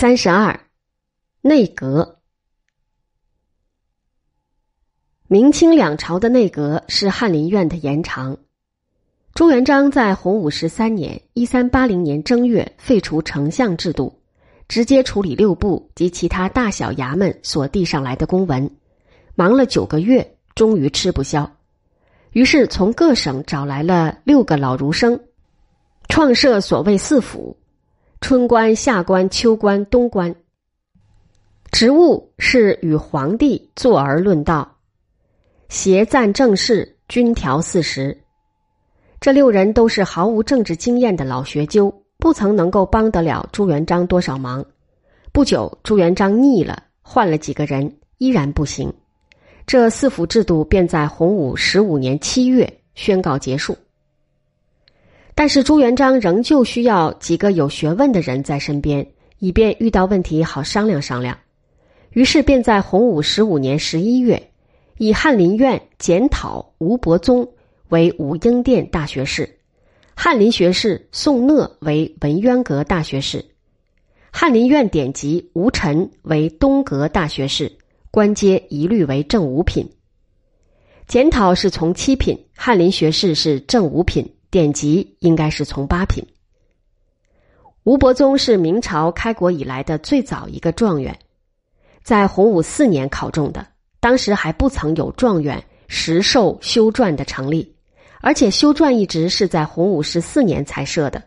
三十二，内阁。明清两朝的内阁是翰林院的延长。朱元璋在洪武十三年（一三八零年）正月废除丞相制度，直接处理六部及其他大小衙门所递上来的公文，忙了九个月，终于吃不消。于是从各省找来了六个老儒生，创设所谓四府。春官、夏官、秋官、冬官，职务是与皇帝坐而论道，协赞政事，均调四时。这六人都是毫无政治经验的老学究，不曾能够帮得了朱元璋多少忙。不久，朱元璋腻了，换了几个人，依然不行。这四府制度便在洪武十五年七月宣告结束。但是朱元璋仍旧需要几个有学问的人在身边，以便遇到问题好商量商量。于是便在洪武十五年十一月，以翰林院检讨吴伯宗为武英殿大学士，翰林学士宋讷为文渊阁大学士，翰林院典籍吴臣为东阁大学士，官阶一律为正五品。检讨是从七品，翰林学士是正五品。典籍应该是从八品。吴伯宗是明朝开国以来的最早一个状元，在洪武四年考中的，当时还不曾有状元实授修撰的成立，而且修撰一直是在洪武十四年才设的。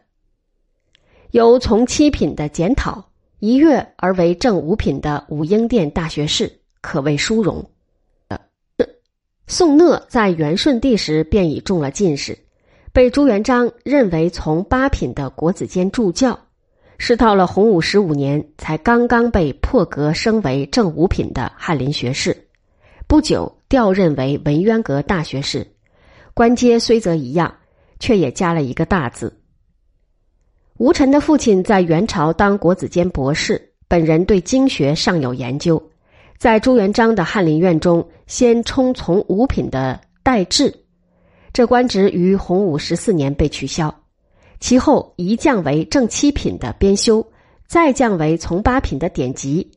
由从七品的检讨一跃而为正五品的武英殿大学士，可谓殊荣。宋讷在元顺帝时便已中了进士。被朱元璋认为从八品的国子监助教，是到了洪武十五年才刚刚被破格升为正五品的翰林学士，不久调任为文渊阁大学士，官阶虽则一样，却也加了一个大字。吴臣的父亲在元朝当国子监博士，本人对经学尚有研究，在朱元璋的翰林院中先充从五品的代制。这官职于洪武十四年被取消，其后一降为正七品的编修，再降为从八品的典籍，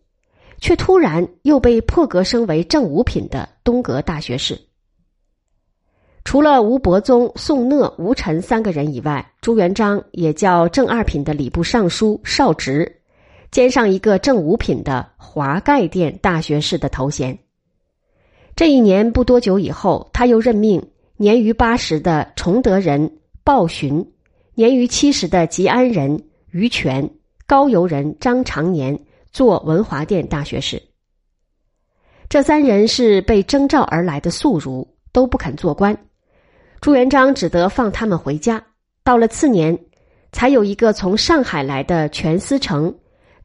却突然又被破格升为正五品的东阁大学士。除了吴伯宗、宋讷、吴臣三个人以外，朱元璋也叫正二品的礼部尚书少职，兼上一个正五品的华盖殿大学士的头衔。这一年不多久以后，他又任命。年逾八十的崇德人鲍洵，年逾七十的吉安人于权，高邮人张长年做文华殿大学士。这三人是被征召而来的宿儒，都不肯做官。朱元璋只得放他们回家。到了次年，才有一个从上海来的全思成，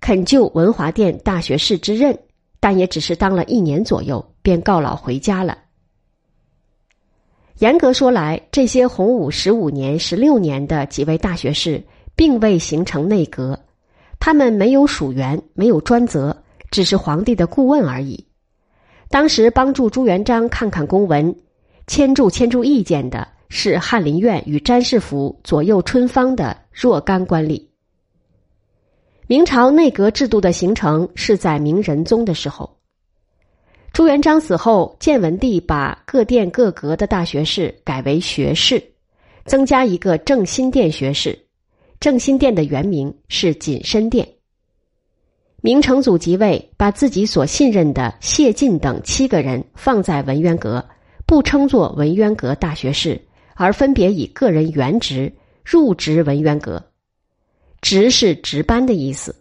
肯就文华殿大学士之任，但也只是当了一年左右，便告老回家了。严格说来，这些洪武十五年、十六年的几位大学士，并未形成内阁，他们没有属员，没有专责，只是皇帝的顾问而已。当时帮助朱元璋看看公文、签注签注意见的是翰林院与詹事府左右春芳的若干官吏。明朝内阁制度的形成是在明仁宗的时候。朱元璋死后，建文帝把各殿各阁的大学士改为学士，增加一个正心殿学士。正心殿的原名是谨身殿。明成祖即位，把自己所信任的谢晋等七个人放在文渊阁，不称作文渊阁大学士，而分别以个人原职入职文渊阁。职是值班的意思。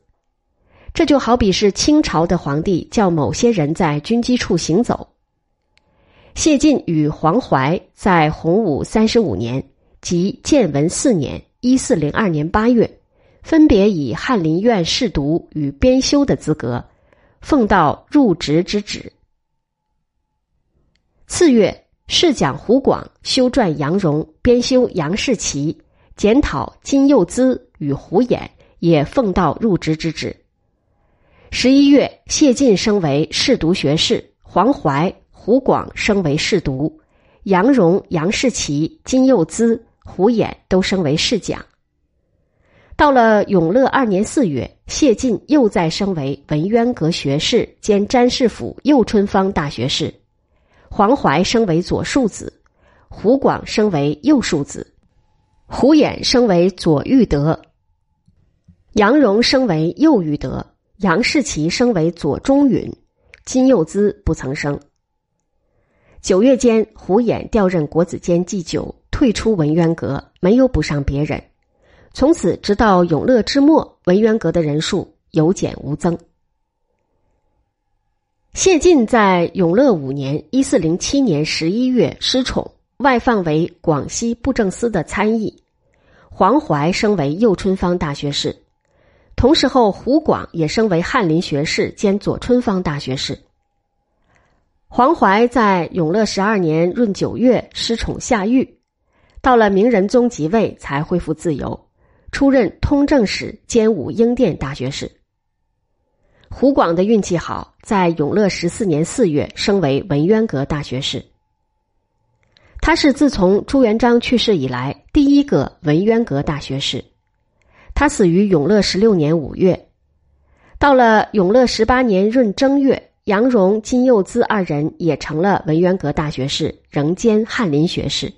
这就好比是清朝的皇帝叫某些人在军机处行走。谢晋与黄淮在洪武三十五年即建文四年（一四零二年八月），分别以翰林院侍读与编修的资格，奉到入职之旨。次月，侍讲胡广修撰杨荣，编修杨士奇，检讨金幼滋与胡衍，也奉到入职之旨。十一月，谢晋升为侍读学士，黄怀、胡广升为侍读，杨荣、杨士奇、金幼滋、胡衍都升为侍讲。到了永乐二年四月，谢晋又再升为文渊阁学士兼詹事府右春芳大学士，黄怀升为左庶子，胡广升为右庶子，胡衍升为左御德，杨荣升为右御德，杨士奇升为左中允，金幼滋不曾升。九月间，胡衍调任国子监祭酒，退出文渊阁，没有补上别人。从此直到永乐之末，文渊阁的人数有减无增。谢晋在永乐五年（一四零七年）十一月失宠，外放为广西布政司的参议。黄淮升为右春芳大学士，同时后胡广也升为翰林学士兼左春芳大学士。黄淮在永乐十二年闰九月失宠下狱，到了明仁宗即位才恢复自由，出任通政使兼武英殿大学士。胡广的运气好，在永乐十四年四月升为文渊阁大学士。他是自从朱元璋去世以来第一个文渊阁大学士。他死于永乐十六年五月。到了永乐十八年闰正月。杨荣、金幼滋二人也成了文渊阁大学士，仍兼翰林学士。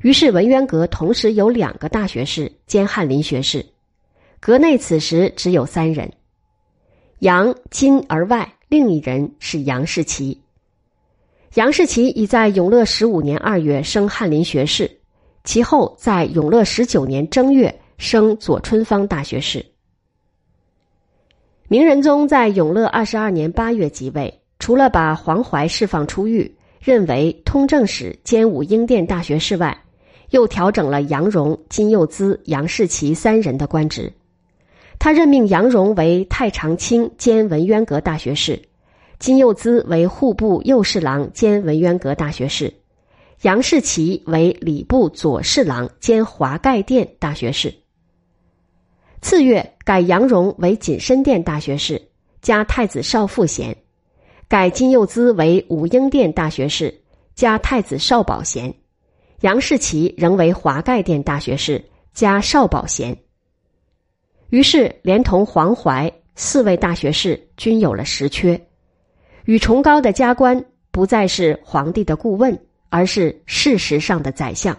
于是文渊阁同时有两个大学士兼翰林学士。阁内此时只有三人，杨、金而外，另一人是杨士奇。杨士奇已在永乐十五年二月升翰林学士，其后在永乐十九年正月升左春芳大学士。明仁宗在永乐二十二年八月即位，除了把黄怀释放出狱，任为通政使兼武英殿大学士外，又调整了杨荣、金幼滋、杨士奇三人的官职。他任命杨荣为太常卿兼文渊阁大学士，金幼滋为户部右侍郎兼文渊阁大学士，杨士奇为礼部左侍郎兼华盖殿大学士。次月改杨荣为锦深殿大学士，加太子少傅衔；改金幼孜为武英殿大学士，加太子少保衔；杨士奇仍为华盖殿大学士，加少保衔。于是，连同黄淮四位大学士均有了实缺，与崇高的加官不再是皇帝的顾问，而是事实上的宰相，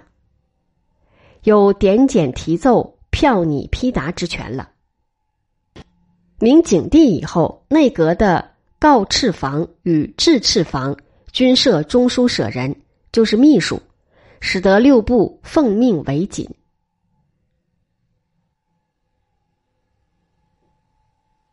有点检提奏。票拟批答之权了。明景帝以后，内阁的告敕房与制敕房均设中书舍人，就是秘书，使得六部奉命为谨。